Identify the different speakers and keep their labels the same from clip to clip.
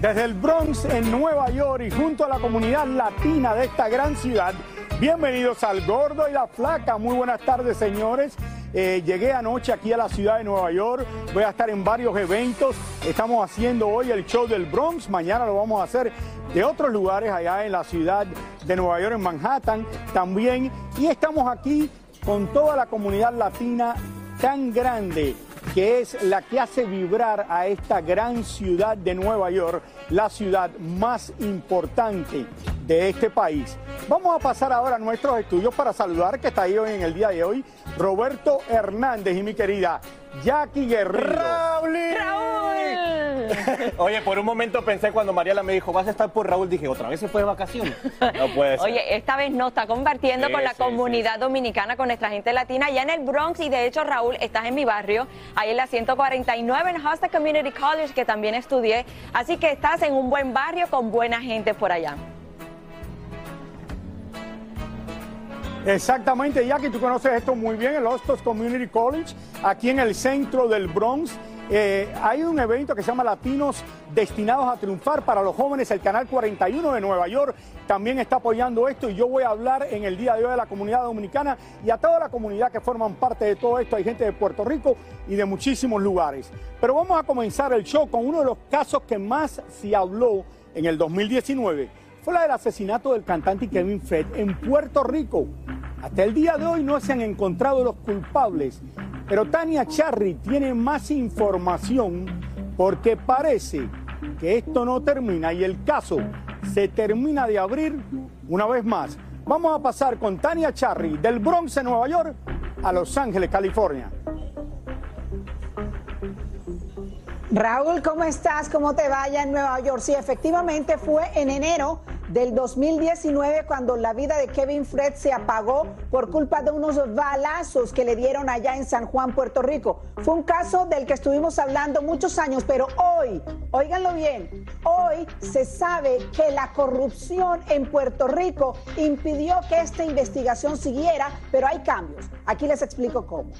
Speaker 1: Desde el Bronx en Nueva York y junto a la comunidad latina de esta gran ciudad, bienvenidos al Gordo y la Flaca. Muy buenas tardes, señores. Eh, llegué anoche aquí a la ciudad de Nueva York. Voy a estar en varios eventos. Estamos haciendo hoy el show del Bronx. Mañana lo vamos a hacer de otros lugares allá en la ciudad de Nueva York, en Manhattan también. Y estamos aquí con toda la comunidad latina tan grande que es la que hace vibrar a esta gran ciudad de Nueva York, la ciudad más importante de este país. Vamos a pasar ahora a nuestros estudios para saludar que está ahí hoy en el día de hoy Roberto Hernández y mi querida Jackie Guerrero.
Speaker 2: Oye, por un momento pensé cuando Mariela me dijo, vas a estar por Raúl, dije, otra vez se fue de vacaciones. No puede ser.
Speaker 3: Oye, esta vez no, está compartiendo
Speaker 2: Sí,
Speaker 3: con la
Speaker 2: sí,
Speaker 3: comunidad dominicana, con nuestra gente latina, allá en el Bronx. Y de hecho, Raúl, estás en mi barrio, ahí en la 149 en Hosta Community College, que también estudié. Así que estás en un buen barrio con buena gente por allá.
Speaker 1: Exactamente, Jackie, tú conoces esto muy bien, el Hostos Community College, aquí en el centro del Bronx. Eh, hay un evento que se llama Latinos Destinados a Triunfar para los jóvenes. El Canal 41 de Nueva York también está apoyando esto y yo voy a hablar en el día de hoy de la comunidad dominicana y a toda la comunidad que forman parte de todo esto. Hay gente de Puerto Rico y de muchísimos lugares. Pero vamos a comenzar el show con uno de los casos que más se habló en el 2019. Fue la del asesinato del cantante Kevin Fred en Puerto Rico. Hasta el día de hoy no se han encontrado los culpables, pero Tania Charry tiene más información porque parece que esto no termina y el caso se termina de abrir una vez más. Vamos a pasar con Tania Charry del Bronx en Nueva York a Los Ángeles, California.
Speaker 4: Raúl, ¿cómo estás? ¿Cómo te vaya en Nueva York? Sí, efectivamente fue en enero del 2019 cuando la vida de Kevin Fred se apagó por culpa de unos balazos que le dieron allá en San Juan, Puerto Rico. Fue un caso del que estuvimos hablando muchos años, pero hoy, óiganlo bien, hoy se sabe que la corrupción en Puerto Rico impidió que esta investigación siguiera, pero hay cambios. Aquí les explico cómo.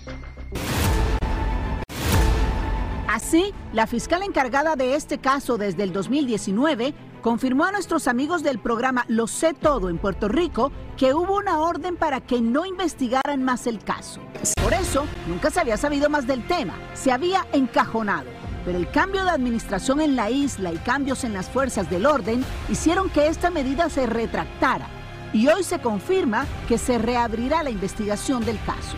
Speaker 5: Así, la fiscal encargada de este caso desde el 2019 confirmó a nuestros amigos del programa Lo sé todo en Puerto Rico que hubo una orden para que no investigaran más el caso. Por eso, nunca se había sabido más del tema, se había encajonado. Pero el cambio de administración en la isla y cambios en las fuerzas del orden hicieron que esta medida se retractara. Y hoy se confirma que se reabrirá la investigación del caso.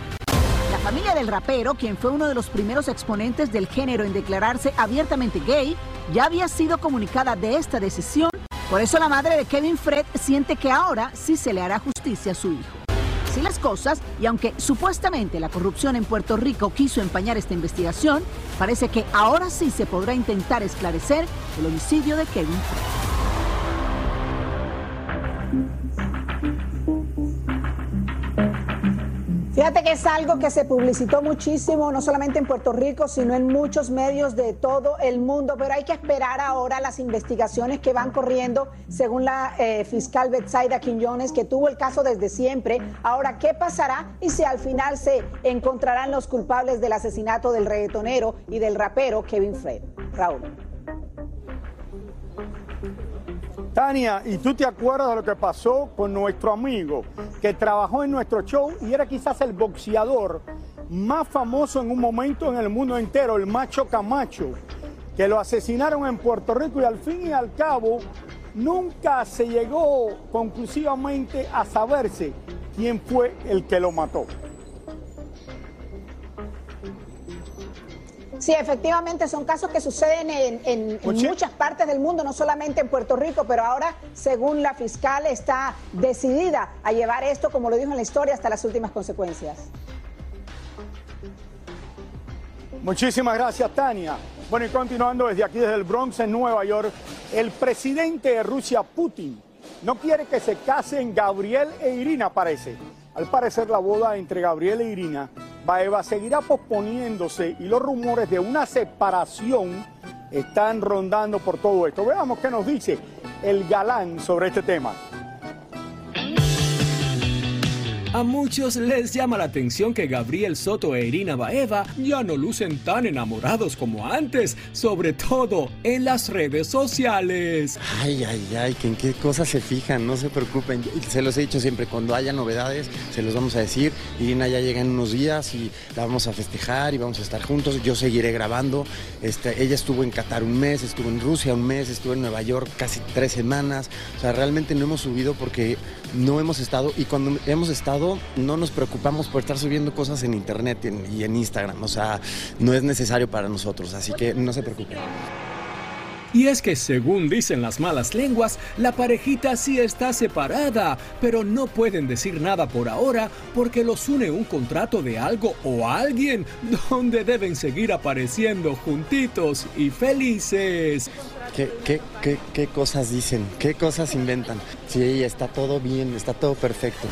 Speaker 5: La familia del rapero, quien fue uno de los primeros exponentes del género en declararse abiertamente gay, ya había sido comunicada de esta decisión. Por eso la madre de Kevin Fred siente que ahora sí se le hará justicia a su hijo. Así las cosas, y aunque supuestamente la corrupción en Puerto Rico quiso empañar esta investigación, parece que ahora sí se podrá intentar esclarecer el homicidio de Kevin Fred.
Speaker 4: Fíjate que es algo que se publicitó muchísimo, no solamente en Puerto Rico, sino en muchos medios de todo el mundo, pero hay que esperar ahora las investigaciones que van corriendo, según la eh, fiscal Betsaida Quiñones, que tuvo el caso desde siempre. Ahora, ¿qué pasará y si al final se encontrarán los culpables del asesinato del reggaetonero y del rapero Kevin Fred? Raúl.
Speaker 1: Tania, ¿y tú te acuerdas de lo que pasó con nuestro amigo que trabajó en nuestro show y era quizás el boxeador más famoso en un momento en el mundo entero, el macho Camacho, que lo asesinaron en Puerto Rico y al fin y al cabo nunca se llegó conclusivamente a saberse quién fue el que lo mató?
Speaker 4: Sí, efectivamente son casos que suceden en, en- en
Speaker 1: Oye.
Speaker 4: muchas partes del mundo, no solamente en Puerto Rico, pero ahora, según la fiscal, está decidida a llevar esto, como lo dijo en la historia, hasta las últimas consecuencias.
Speaker 1: Muchísimas gracias, Tania. Bueno, y continuando desde aquí, desde el Bronx, en Nueva York, el presidente de Rusia, Putin, no quiere que se casen Gabriel e Irina, parece. Al parecer la boda entre Gabriel e Irina Baeva seguirá posponiéndose y los rumores de una separación están rondando por todo esto. Veamos qué nos dice el galán sobre este tema.
Speaker 6: A muchos les llama la atención que Gabriel Soto e Irina Baeva ya no lucen tan enamorados como antes, sobre todo en las redes sociales.
Speaker 7: Ay, ay, ay, que en qué cosas se fijan, no se preocupen. Se los he dicho siempre, cuando haya novedades, se los vamos a decir. Irina ya llega en unos días y la vamos a festejar y vamos a estar juntos. Yo seguiré grabando. Este, ella estuvo en Qatar un mes, estuvo en Rusia un mes, estuvo en Nueva York casi tres semanas. O sea, realmente no hemos subido porque no hemos estado y cuando hemos estado no nos preocupamos por estar subiendo cosas en internet y en Instagram. O sea, no es necesario para nosotros, así que no se preocupen.
Speaker 6: Y es que según dicen las malas lenguas, la parejita sí está separada, pero no pueden decir nada por ahora porque los une un contrato de algo o alguien donde deben seguir apareciendo juntitos y felices.
Speaker 7: ¿Qué, qué, qué, qué cosas dicen? ¿Qué cosas inventan? Sí, está todo bien, está todo perfecto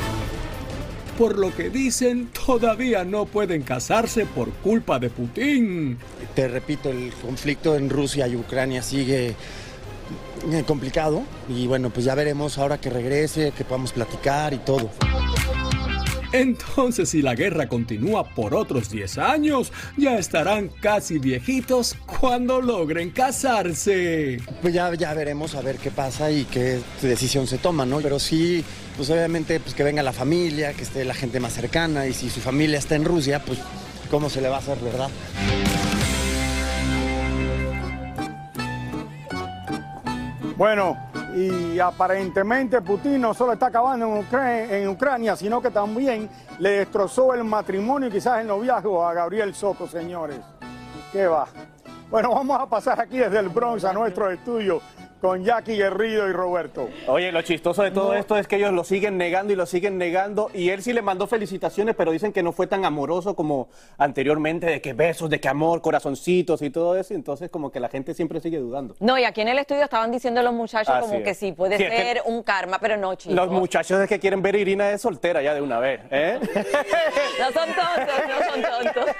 Speaker 6: por lo que dicen todavía no pueden casarse por culpa de Putin.
Speaker 7: Te repito, el conflicto en Rusia y Ucrania sigue eh, complicado y bueno, pues ya veremos ahora que regrese, que podamos platicar y todo.
Speaker 6: Entonces, si la guerra continúa por otros 10 años, ya estarán casi viejitos cuando logren casarse.
Speaker 7: Pues ya, ya veremos a ver qué pasa y qué decisión se toma, ¿no? Pero sí, pues obviamente pues que venga la familia, que esté la gente más cercana y si su familia está en Rusia, pues cómo se le va a hacer, ¿verdad?
Speaker 1: Bueno, y aparentemente Putin no solo está acabando en Ucrania, sino que también le destrozó el matrimonio y quizás el noviazgo a Gabriel Soto, señores. ¿Qué va? Bueno, vamos a pasar aquí desde el Bronx a nuestro estudio con Jackie Guerrido y Roberto.
Speaker 2: Oye, lo chistoso de todo esto es que ellos lo siguen negando y lo siguen negando y él sí le mandó felicitaciones, pero dicen que no fue tan amoroso como anteriormente, de que besos, de que amor, corazoncitos y todo eso, entonces como que la gente siempre sigue dudando.
Speaker 3: No, y aquí en el estudio estaban diciendo los muchachos como que sí, puede ser un karma, pero no, chicos.
Speaker 2: Los muchachos es que quieren ver a Irina de soltera ya de una vez, ¿eh?
Speaker 3: no son tontos, no son tontos.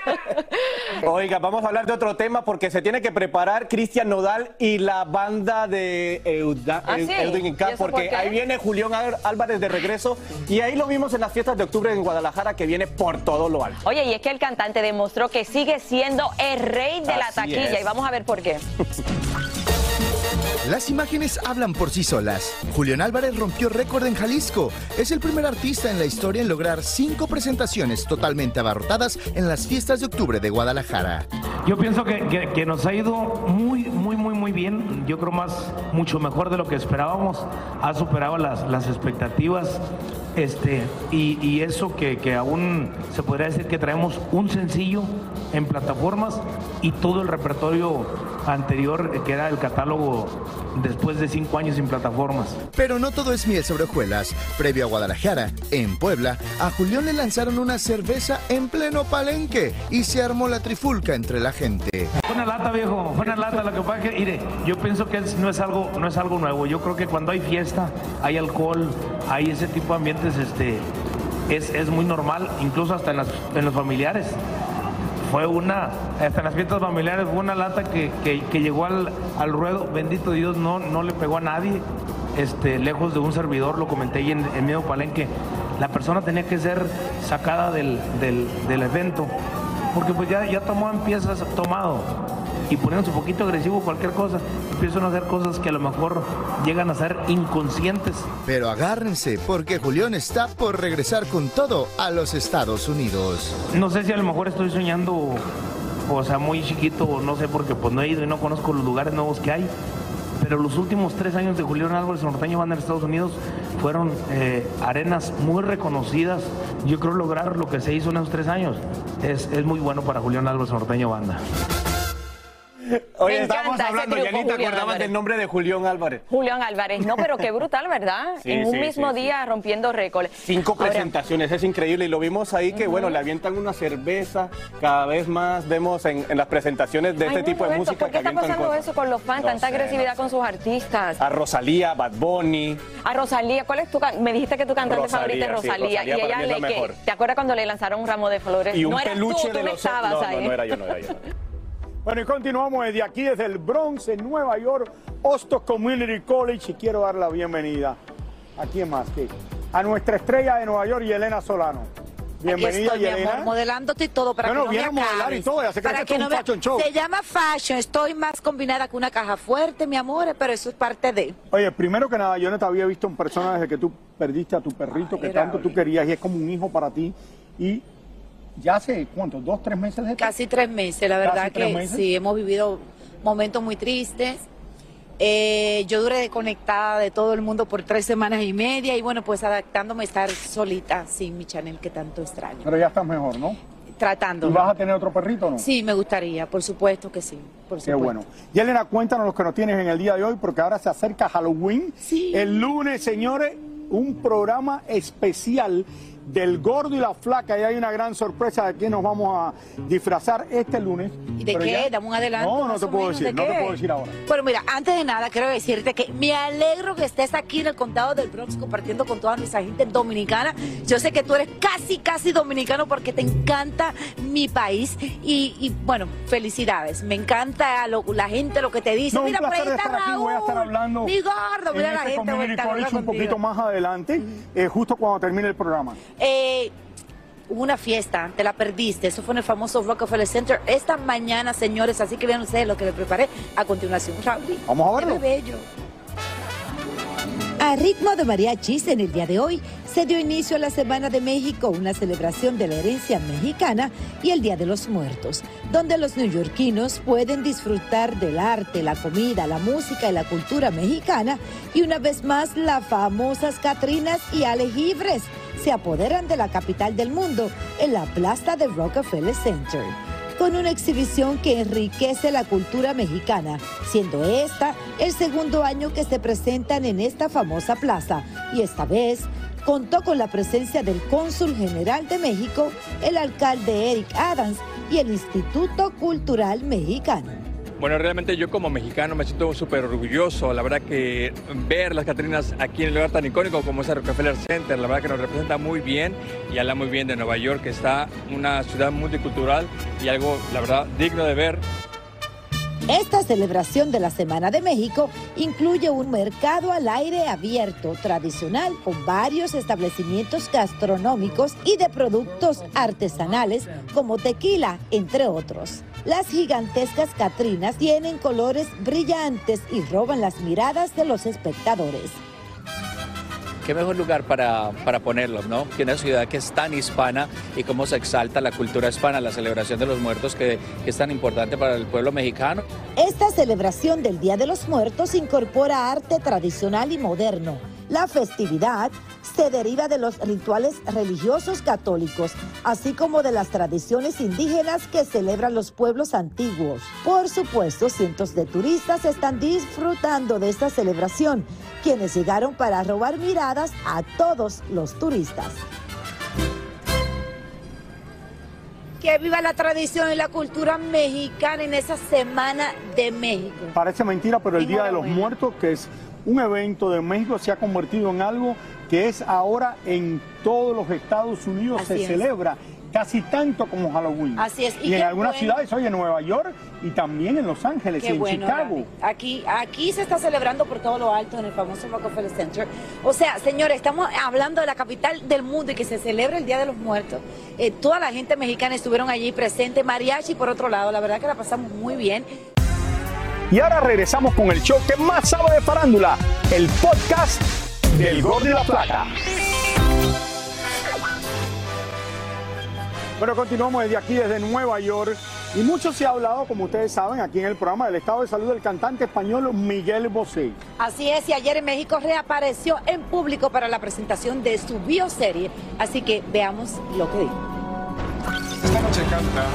Speaker 2: Oiga, vamos a hablar de otro tema porque se tiene que preparar Cristian Nodal y la banda de Euda,
Speaker 3: ¿Ah,
Speaker 2: porque ahí viene Julián Álvarez de regreso y ahí lo vimos en las fiestas de octubre en Guadalajara que viene por todo lo alto.
Speaker 3: Oye, y es que el cantante demostró que sigue siendo el rey de la taquilla y vamos a ver por qué.
Speaker 8: Las imágenes hablan por sí solas. Julián Álvarez rompió récord en Jalisco. Es el primer artista en la historia en lograr cinco presentaciones totalmente abarrotadas en las fiestas de octubre de Guadalajara.
Speaker 9: Yo pienso que, nos ha ido muy, bien. Yo creo más, mucho mejor de lo que esperábamos. Ha superado las, las expectativas. Este, y, eso que, que, aún se podría decir que traemos un sencillo en plataformas y todo el repertorio anterior que era el catálogo después de cinco años sin plataformas.
Speaker 8: Pero no todo es miel sobre hojuelas. Previo a Guadalajara, en Puebla, a Julián le lanzaron una cerveza en pleno palenque y se armó la trifulca entre la gente.
Speaker 9: Fue una lata, viejo, fue una lata. Lo que pasa que, mire, yo pienso que no, es algo, no es algo nuevo. Yo creo que cuando hay fiesta, hay alcohol, hay ese tipo de ambientes, este, es, es muy normal, incluso hasta en, en los familiares fue una, hasta en las fiestas familiares, fue una lata que, llegó al, ruedo, bendito Dios, no, no le pegó a nadie, este, lejos de un servidor, lo comenté ahí en, en medio palenque, la persona tenía que ser sacada del, evento, porque pues ya, ya tomó en piezas tomado y poniéndose un poquito agresivo cualquier cosa, empiezan a hacer cosas que a lo mejor llegan a ser inconscientes.
Speaker 8: Pero agárrense, porque Julián está por regresar con todo a los Estados Unidos.
Speaker 9: No sé si a lo mejor estoy soñando, o sea, muy chiquito, no sé, porque pues no he ido y no conozco los lugares nuevos que hay. Pero los últimos tres años de Julián Álvarez Norteño Banda en Estados Unidos fueron eh, arenas muy reconocidas. Yo creo lograr lo que se hizo en esos tres años es, es muy bueno para Julián Álvarez Norteño Banda.
Speaker 2: Oye,
Speaker 3: Me
Speaker 2: estábamos hablando, ya ni te acordabas
Speaker 3: Álvarez.
Speaker 2: del nombre de Julián Álvarez.
Speaker 3: Julián Álvarez, no, pero qué brutal, ¿verdad?
Speaker 2: Sí,
Speaker 3: en un
Speaker 2: sí,
Speaker 3: mismo
Speaker 2: sí,
Speaker 3: día rompiendo récords.
Speaker 2: Cinco
Speaker 3: Ahora,
Speaker 2: presentaciones, es increíble. Y lo vimos ahí que, bueno, le avientan una cerveza. Cada vez más vemos en, en las presentaciones de
Speaker 3: ay,
Speaker 2: este
Speaker 3: no,
Speaker 2: tipo de música
Speaker 3: ¿Por qué
Speaker 2: que
Speaker 3: está pasando
Speaker 2: cosas.
Speaker 3: eso con los fans?
Speaker 2: No
Speaker 3: Tanta
Speaker 2: sé,
Speaker 3: agresividad
Speaker 2: no
Speaker 3: con sus artistas.
Speaker 2: A Rosalía, Bad Bunny.
Speaker 3: A Rosalía, ¿cuál es tu Me dijiste que tu cantante
Speaker 2: Rosalía,
Speaker 3: favorita es Rosalía.
Speaker 2: Rosalía
Speaker 3: y ella le que. ¿Te acuerdas cuando le lanzaron un ramo de flores?
Speaker 2: Y un
Speaker 3: no
Speaker 2: peluche
Speaker 3: tú,
Speaker 2: de
Speaker 3: tú no
Speaker 2: los.
Speaker 3: estabas ahí.
Speaker 2: no, no era yo, no era yo.
Speaker 1: Bueno, y continuamos desde aquí, desde el Bronx, en Nueva York, Hostos Community College. Y quiero dar la bienvenida. ¿A quién más? ¿Qué? A nuestra estrella de Nueva York, Yelena Solano. Bienvenida,
Speaker 10: Aquí estoy, mi
Speaker 1: Yelena.
Speaker 10: amor, modelándote y todo para
Speaker 1: Bueno,
Speaker 10: que no
Speaker 1: viene
Speaker 10: me
Speaker 1: a modelar y todo, ya se cree
Speaker 10: Para
Speaker 1: que es un
Speaker 10: me-
Speaker 1: fashion show.
Speaker 10: Se llama fashion, estoy más combinada que una caja fuerte, mi amor, pero eso es parte de...
Speaker 1: Oye, primero que nada, yo no te había visto en persona desde que tú perdiste a tu perrito que tanto tú querías y es como un hijo para ti. Y ya hace, ¿cuánto? ¿Dos, tres meses de esto?
Speaker 10: Casi tres meses, la verdad que
Speaker 1: meses.
Speaker 10: sí, hemos vivido momentos muy tristes. Eh, yo duré desconectada de todo el mundo por tres semanas y media y bueno, pues adaptándome a estar solita sin mi Chanel que tanto extraño.
Speaker 1: Pero ya estás mejor, ¿no?
Speaker 10: Tratando.
Speaker 1: ¿Y vas a tener otro perrito o no?
Speaker 10: Sí, me gustaría, por supuesto que sí. Por
Speaker 1: Qué
Speaker 10: supuesto.
Speaker 1: bueno. Yelena, cuéntanos los que nos tienes en el día de hoy, porque ahora se acerca Halloween. El lunes, señores, un programa especial del gordo y la flaca. Y hay una gran sorpresa de que nos vamos a disfrazar este lunes.
Speaker 10: ¿Y de qué?
Speaker 1: ya-
Speaker 10: Dame un adelanto.
Speaker 1: No, no te puedo decir,
Speaker 10: ¿de
Speaker 1: no te puedo decir ahora.
Speaker 10: Bueno, mira, antes de nada quiero decirte que me alegro que estés aquí en el condado del Bronx compartiendo con toda nuestra gente dominicana. Yo sé que tú eres casi, casi dominicano porque te encanta mi país y, y, bueno, felicidades. Me encanta lo- la gente lo que te dice.
Speaker 1: No,
Speaker 10: mira, por ahí está
Speaker 1: aquí. Voy a estar
Speaker 10: Raúl,
Speaker 1: hablando
Speaker 10: mi gordo,
Speaker 1: en
Speaker 10: mira la
Speaker 1: este
Speaker 10: gente
Speaker 1: un poquito más adelante, eh, justo cuando termine el programa.
Speaker 10: Eh, hubo una fiesta, te la perdiste. Eso fue en el famoso Rockefeller Center esta mañana, señores. Así que vean ustedes lo que les preparé a continuación. Raúl.
Speaker 1: Vamos a verlo.
Speaker 10: Bello.
Speaker 11: A ritmo de mariachis, en el día de hoy se dio inicio a la Semana de México, una celebración de la herencia mexicana y el Día de los Muertos, donde los neoyorquinos pueden disfrutar del arte, la comida, la música y la cultura mexicana y una vez más las famosas Catrinas y Alejibres se apoderan de la capital del mundo en la plaza de Rockefeller Center con una exhibición que enriquece la cultura mexicana, siendo esta el segundo año que se presentan en esta famosa plaza y esta vez contó con la presencia del cónsul general de México, el alcalde Eric Adams y el Instituto Cultural Mexicano.
Speaker 12: Bueno, realmente yo como mexicano me siento súper orgulloso. La verdad que ver las Catrinas aquí en el lugar tan icónico como es el Rockefeller Center, la verdad que nos representa muy bien y habla muy bien de Nueva York, que está una ciudad multicultural y algo, la verdad, digno de ver.
Speaker 11: Esta celebración de la Semana de México incluye un mercado al aire abierto tradicional con varios establecimientos gastronómicos y de productos artesanales como tequila, entre otros. Las gigantescas Catrinas tienen colores brillantes y roban las miradas de los espectadores.
Speaker 13: qué mejor lugar para, para ponerlos, ¿no? Que una ciudad que es tan hispana y cómo se exalta la cultura hispana, la celebración de los muertos que, que es tan importante para el pueblo mexicano.
Speaker 11: Esta celebración del Día de los Muertos incorpora arte tradicional y moderno. La festividad se deriva de los rituales religiosos católicos, así como de las tradiciones indígenas que celebran los pueblos antiguos. Por supuesto, cientos de turistas están disfrutando de esta celebración, quienes llegaron para robar miradas a todos los turistas.
Speaker 10: Que viva la tradición y la cultura mexicana en esa Semana de México.
Speaker 1: Parece mentira, pero el Día de los. Muertos, que es un evento de México, se ha convertido en algo que es ahora en todos los Estados Unidos,
Speaker 10: Así
Speaker 1: se
Speaker 10: es.
Speaker 1: celebra casi tanto como Halloween.
Speaker 10: Así es, y
Speaker 1: Y, en algunas
Speaker 10: bueno.
Speaker 1: ciudades, oye, en Nueva York y también en Los Ángeles y en
Speaker 10: bueno,
Speaker 1: Chicago.
Speaker 10: Aquí, aquí se está celebrando por todo lo alto en el famoso Rockefeller Center. O sea, señores, estamos hablando de la capital del mundo y que se celebra el Día de los Muertos. Eh, toda la gente mexicana estuvieron allí presente, mariachi por otro lado, la verdad que la pasamos muy bien.
Speaker 1: Y ahora regresamos con el show que más sabe de farándula, el podcast del Gol de la Plata. Bueno, continuamos desde aquí, desde Nueva York. Y mucho se ha hablado, como ustedes saben, aquí en el programa del estado de salud del cantante español Miguel Bosé.
Speaker 10: Así es, y ayer en México reapareció en público para la presentación de su bioserie. Así que veamos lo que dijo.
Speaker 14: Esta noche canta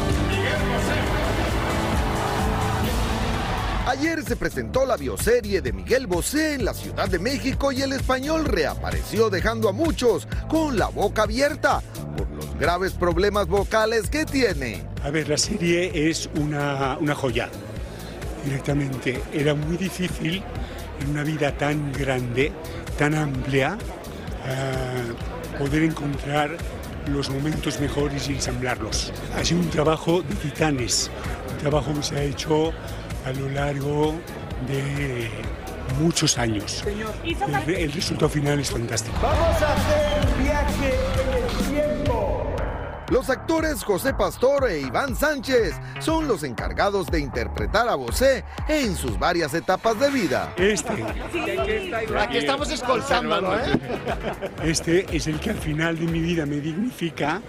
Speaker 8: Ayer se presentó la bioserie de Miguel Bosé en la Ciudad de México y el español reapareció dejando a muchos con la boca abierta por los graves problemas vocales que tiene.
Speaker 14: A ver, la serie es una, una joya, directamente. Era muy difícil en una vida tan grande, tan amplia, eh, poder encontrar los momentos mejores y ensamblarlos. Ha sido un trabajo de titanes, un trabajo que se ha hecho a lo largo de muchos años. El, el resultado final es fantástico.
Speaker 8: Vamos a hacer un viaje en el tiempo. Los actores José Pastor e Iván Sánchez son los encargados de interpretar a Bosé en sus varias etapas de vida.
Speaker 14: Este,
Speaker 15: Aquí estamos escoltándolo, ¿eh?
Speaker 14: este es el que al final de mi vida me dignifica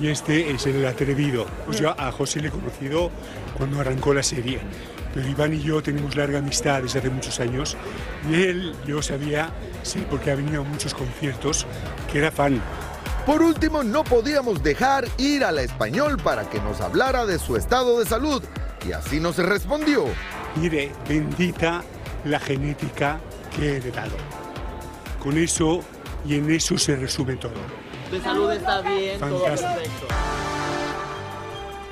Speaker 14: y este es el atrevido. Pues yo a José le he conocido cuando arrancó la serie. Pero Iván y yo tenemos larga amistad desde hace muchos años y él, yo sabía, sí, porque ha venido a muchos conciertos, que era fan.
Speaker 8: Por último, no podíamos dejar ir a la español para que nos hablara de su estado de salud y así nos respondió.
Speaker 14: Mire, bendita la genética que he heredado. Con eso y en eso se resume todo.
Speaker 15: Tu salud está bien, todo
Speaker 14: Fantástico.
Speaker 15: perfecto.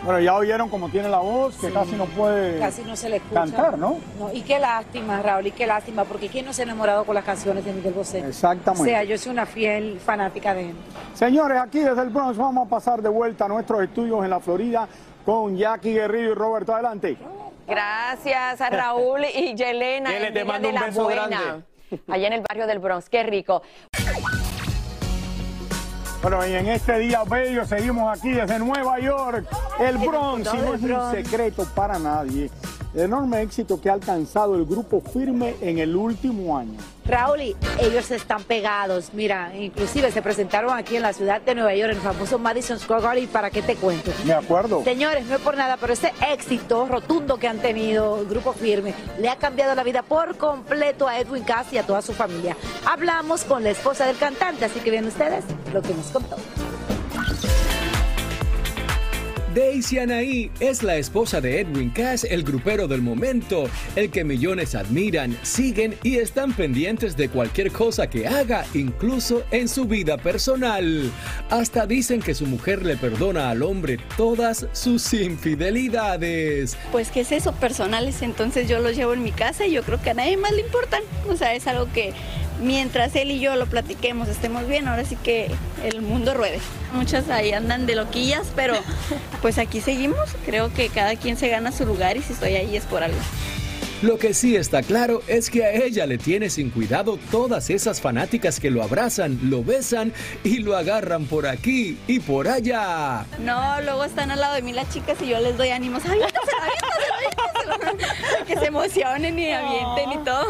Speaker 1: Bueno, ya oyeron cómo tiene la voz, que casi no puede
Speaker 10: Casi no se le escucha.
Speaker 1: cantar, ¿no?
Speaker 10: No, y qué lástima, Raúl, y qué lástima, porque ¿quién no se ha enamorado con las canciones de Miguel Bosé?
Speaker 1: Exactamente.
Speaker 10: O sea, yo soy una fiel fanática de él.
Speaker 1: Señores, aquí desde el Bronx vamos a pasar de vuelta a nuestros estudios en la Florida con Jackie Guerrillo y Roberto. Adelante.
Speaker 3: Gracias a Raúl y Yelena.
Speaker 1: Yele, te mando
Speaker 3: de
Speaker 1: un
Speaker 3: la
Speaker 1: beso
Speaker 3: buena.
Speaker 1: grande.
Speaker 3: Allá en el barrio del Bronx. Qué rico.
Speaker 1: Bueno, y en este día bello seguimos aquí desde Nueva York, el Bronx, y no es un secreto para nadie el enorme éxito que ha alcanzado el grupo Firme en el último año.
Speaker 10: Raúl, y ellos están pegados. Mira, inclusive se presentaron aquí en la ciudad de Nueva York, en el famoso Madison Square Garden, para qué te cuento.
Speaker 1: De acuerdo.
Speaker 10: Señores, no es por nada, pero ese éxito rotundo que han tenido el grupo Firme le ha cambiado la vida por completo a Edwin Cass y a toda su familia. Hablamos con la esposa del cantante, así que ven ustedes lo que nos contó.
Speaker 6: Daisy Anaí es la esposa de Edwin Cass, el grupero del momento, el que millones admiran, siguen y están pendientes de cualquier cosa que haga, incluso en su vida personal. Hasta dicen que su mujer le perdona al hombre todas sus infidelidades.
Speaker 16: Pues que es eso, personales, entonces yo los llevo en mi casa y yo creo que a nadie más le importan. O sea, es algo que mientras él y yo lo platiquemos, estemos bien, ahora sí que el mundo ruede. Muchas ahí andan de loquillas, pero pues aquí seguimos. Creo que cada quien se gana su lugar y si estoy ahí es por algo.
Speaker 6: Lo que sí está claro es que a ella le tiene sin cuidado todas esas fanáticas que lo abrazan, lo besan y lo agarran por aquí y por allá.
Speaker 16: No, luego están al lado de mí las chicas y yo les doy ánimos. Aviéntaselo, aviéntaselo, aviéntaselo. Que se emocionen y avienten y todo.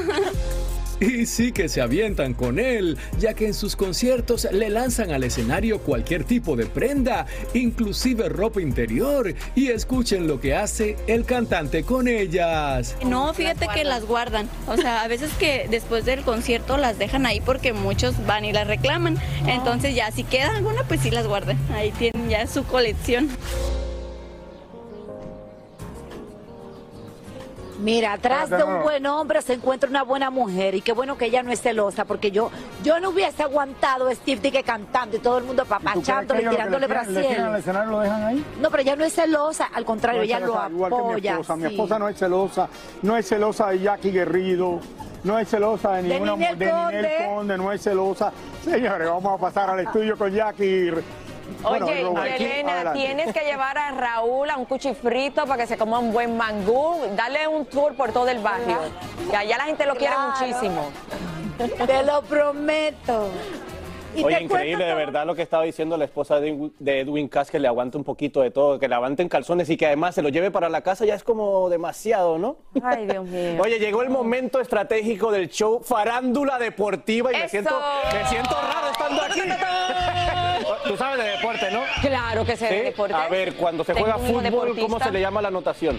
Speaker 6: Y sí que se avientan con él, ya que en sus conciertos le lanzan al escenario cualquier tipo de prenda, inclusive ropa interior, y escuchen lo que hace el cantante con ellas.
Speaker 16: No, fíjate que las guardan. O sea, a veces que después del concierto las dejan ahí porque muchos van y las reclaman. Entonces ya si queda alguna, pues sí las guardan. Ahí tienen ya su colección.
Speaker 10: Mira, atrás de un buen hombre se encuentra una buena mujer y qué bueno que ella no es celosa porque yo yo no hubiese aguantado a Steve Dick cantando y todo el mundo papachándole, tirándole
Speaker 1: escenario lo dejan ahí?
Speaker 10: No, pero ella no es celosa, al contrario,
Speaker 1: No
Speaker 10: ella lo
Speaker 1: igual que mi
Speaker 10: apoya.
Speaker 1: Mi esposa no es celosa, no es celosa de Jackie Guerrido, no es celosa de
Speaker 10: De
Speaker 1: ninguna
Speaker 10: Ninel
Speaker 1: de Ninel
Speaker 10: Conde.
Speaker 1: Conde, no es celosa. Señores, vamos a pasar al estudio con Jackie. Bueno,
Speaker 3: Oye,
Speaker 1: Robert,
Speaker 3: Elena,
Speaker 1: adelante.
Speaker 3: tienes que llevar a Raúl a un cuchifrito para que se coma un buen mangú. Dale un tour por todo el barrio. Y allá la gente lo quiere muchísimo.
Speaker 10: Te lo prometo. Y
Speaker 2: Oye, increíble, de verdad, lo que estaba diciendo la esposa de Edwin, de Edwin Cass, que le aguante un poquito de todo, que le aguanten calzones y que además se lo lleve para la casa, ya es como demasiado, ¿no?
Speaker 3: Ay, Dios mío.
Speaker 2: Oye, llegó el momento estratégico del show Farándula Deportiva y me siento, me siento raro estando aquí. Tú sabes de deporte, ¿no?
Speaker 3: Claro que sé de
Speaker 2: ¿Sí?
Speaker 3: deporte.
Speaker 2: A ver, cuando se
Speaker 3: Tengo
Speaker 2: juega fútbol, ¿cómo se le llama la anotación?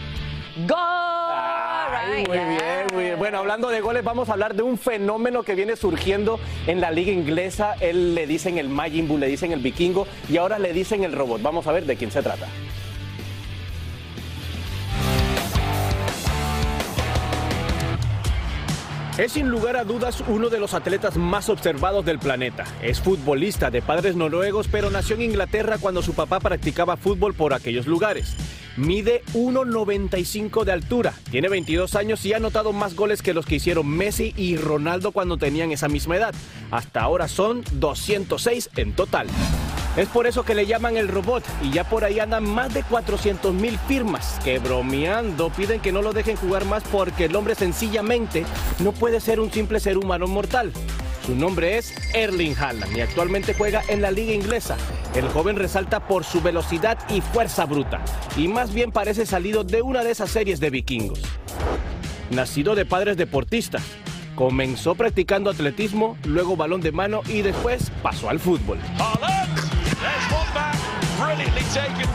Speaker 3: ¡Gol!
Speaker 2: Ay, muy bien, muy bien. Bueno, hablando de goles, vamos a hablar de un fenómeno que viene surgiendo en la liga inglesa. Él le dicen el Majin Buu, le dicen el vikingo y ahora le dicen el robot. Vamos a ver de quién se trata.
Speaker 6: Es sin lugar a dudas uno de los atletas más observados del planeta. Es futbolista de padres noruegos, pero nació en Inglaterra cuando su papá practicaba fútbol por aquellos lugares. Mide 1,95 de altura, tiene 22 años y ha anotado más goles que los que hicieron Messi y Ronaldo cuando tenían esa misma edad. Hasta ahora son 206 en total. Es por eso que le llaman el robot y ya por ahí andan más de 400 mil firmas que bromeando piden que no lo dejen jugar más porque el hombre sencillamente no puede ser un simple ser humano mortal. Su nombre es Erling Haaland y actualmente juega en la liga inglesa. El joven resalta por su velocidad y fuerza bruta y más bien parece salido de una de esas series de vikingos. Nacido de padres deportistas, comenzó practicando atletismo, luego balón de mano y después pasó al fútbol.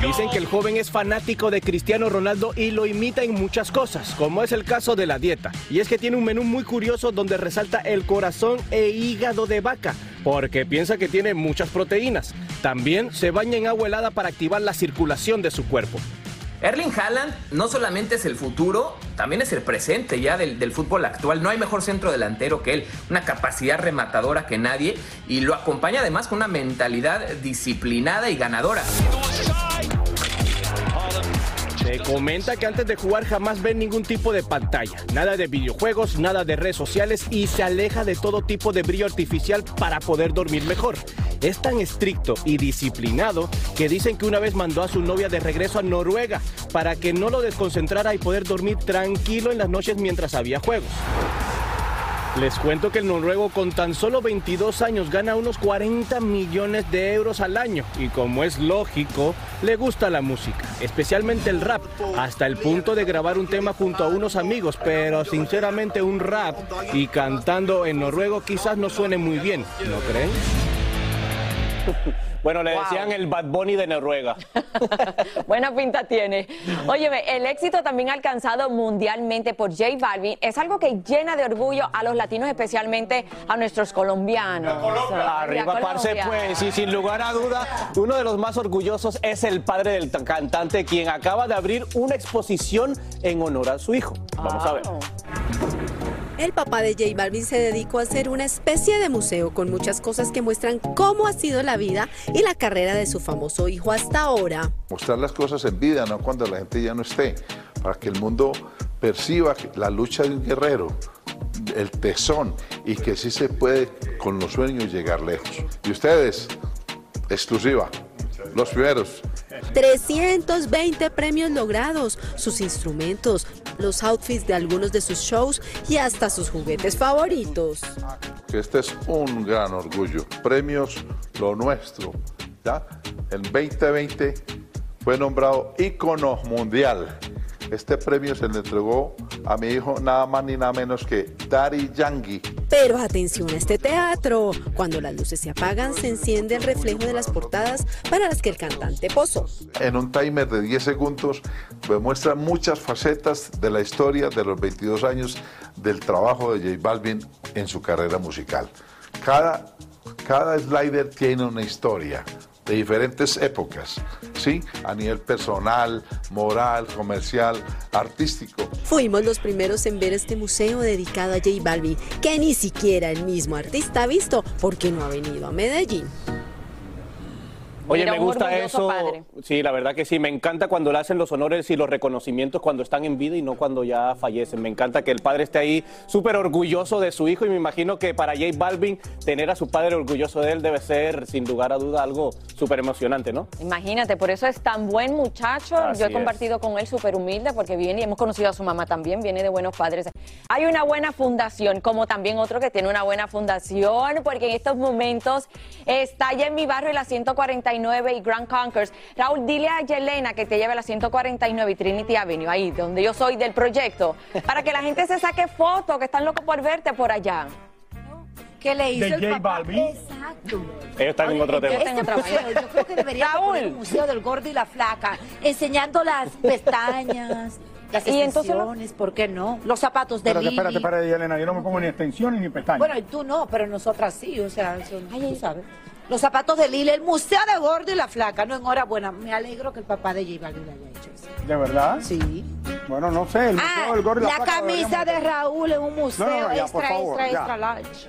Speaker 6: Dicen que el joven es fanático de Cristiano Ronaldo y lo imita en muchas cosas, como es el caso de la dieta. Y es que tiene un menú muy curioso donde resalta el corazón e hígado de vaca, porque piensa que tiene muchas proteínas. También se baña en agua helada para activar la circulación de su cuerpo.
Speaker 17: Erling Haaland no solamente es el futuro, también es el presente ya del, del, fútbol actual. No hay mejor centro delantero que él, una capacidad rematadora que nadie y lo acompaña además con una mentalidad disciplinada y ganadora.
Speaker 6: Comenta que antes de jugar jamás ve ningún tipo de pantalla, nada de videojuegos, nada de redes sociales y se aleja de todo tipo de brillo artificial para poder dormir mejor. Es tan estricto y disciplinado que dicen que una vez mandó a su novia de regreso a Noruega para que no lo desconcentrara y poder dormir tranquilo en las noches mientras había juegos. Les cuento que el noruego con tan solo 22 años gana unos 40 millones de euros al año y como es lógico, le gusta la música, especialmente el rap, hasta el punto de grabar un tema junto a unos amigos, pero sinceramente un rap y cantando en noruego quizás no suene muy bien, ¿no creen?
Speaker 2: Bueno, le decían el Bad Bunny de Noruega.
Speaker 3: Buena pinta tiene. Oye, el éxito también alcanzado mundialmente por J Balvin es algo que llena de orgullo a los latinos, especialmente a nuestros colombianos.
Speaker 2: Arriba, parce, pues, y sin lugar a duda, uno de los más orgullosos es el padre del cantante, quien acaba de abrir una exposición en honor a su hijo. Vamos a ver.
Speaker 18: El papá de J Balvin se dedicó a hacer una especie de museo con muchas cosas que muestran cómo ha sido la vida y la carrera de su famoso hijo hasta ahora.
Speaker 19: Mostrar las cosas en vida, no cuando la gente ya no esté, para que el mundo perciba la lucha de un guerrero, el tesón y que sí se puede con los sueños llegar lejos. Y ustedes, exclusiva, los primeros.
Speaker 18: 320 premios logrados, sus instrumentos, los outfits de algunos de sus shows y hasta sus juguetes favoritos.
Speaker 19: Este es un gran orgullo. Premios Lo Nuestro. ¿ya? En 2020 fue nombrado ícono mundial. Este premio se le entregó a mi hijo nada más ni nada menos que Daddy Yankee.
Speaker 18: Pero atención a este teatro. Cuando las luces se apagan, se enciende el reflejo de las portadas para las que el cantante posó.
Speaker 19: En un timer de 10 segundos muestra muchas facetas de la historia de los 22 años del trabajo de J Balvin en su carrera musical. Cada, cada slider tiene una historia de diferentes épocas, ¿sí? A nivel personal, moral, comercial, artístico.
Speaker 18: Fuimos los primeros en ver este museo dedicado a J Balvin, que ni siquiera el mismo artista ha visto porque no ha venido a Medellín.
Speaker 2: Oye, me gusta eso.
Speaker 3: padre.
Speaker 2: Sí, la verdad que sí. Me encanta cuando le hacen los honores y los reconocimientos cuando están en vida y no cuando ya fallecen. Me encanta que el padre esté ahí súper orgulloso de su hijo y me imagino que para J Balvin tener a su padre orgulloso de él debe ser, sin lugar a duda, algo súper emocionante, ¿no?
Speaker 3: Imagínate, por eso es tan buen muchacho.
Speaker 2: Así
Speaker 3: Yo he
Speaker 2: es.
Speaker 3: compartido con él súper humilde porque viene y hemos conocido a su mamá también, viene de buenos padres. Hay una buena fundación, como también otro que tiene una buena fundación, porque en estos momentos está ya en mi barrio la 149 y Grand Concourse. Raúl, dile a Yelena que te lleve a la 149 y Trinity Avenue, ahí donde yo soy del proyecto, para que la gente se saque fotos, que están locos por verte por allá.
Speaker 10: ¿Qué le hizo
Speaker 1: de
Speaker 10: el
Speaker 1: J
Speaker 10: papá?
Speaker 1: Balvin.
Speaker 10: Exacto.
Speaker 2: Ellos están en otro tema.
Speaker 10: Este museo, yo creo que debería poner un museo del gordo y la flaca, enseñando las pestañas, las
Speaker 3: Y entonces lo-
Speaker 10: extensiones, ¿por qué no? Los zapatos de
Speaker 1: Espérate,
Speaker 10: Lili.
Speaker 1: espérate, espérate, Elena, yo no me pongo ni extensiones ni pestañas.
Speaker 10: Bueno, y tú no, pero nosotras sí, o sea, son, tú sabes. Los zapatos de Lili, el museo de gordo y la flaca, no, enhorabuena, me alegro que el papá de J Balvin haya hecho eso.
Speaker 1: ¿De verdad?
Speaker 10: Sí.
Speaker 1: Bueno, no sé, el museo
Speaker 10: Ah,
Speaker 1: del gordo y la,
Speaker 10: la
Speaker 1: flaca
Speaker 10: camisa
Speaker 1: deberíamos-
Speaker 10: de Raúl en un museo
Speaker 1: No, no, no, ya, por
Speaker 10: extra,
Speaker 1: favor,
Speaker 10: extra,
Speaker 1: ya.
Speaker 10: extra large.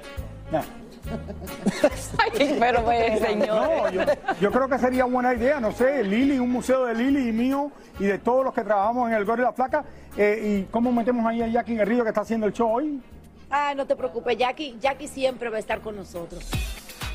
Speaker 3: Ay, pero pues, señor.
Speaker 1: No, yo, yo creo que sería buena idea, no sé, Lili, un museo de Lili y mío y de todos los que trabajamos en el Gordo y la Flaca. Eh, ¿Y cómo metemos ahí a Jackie Guerrillo que está haciendo el show hoy?
Speaker 10: Ah, no te preocupes, Jackie, Jackie siempre va a estar con nosotros.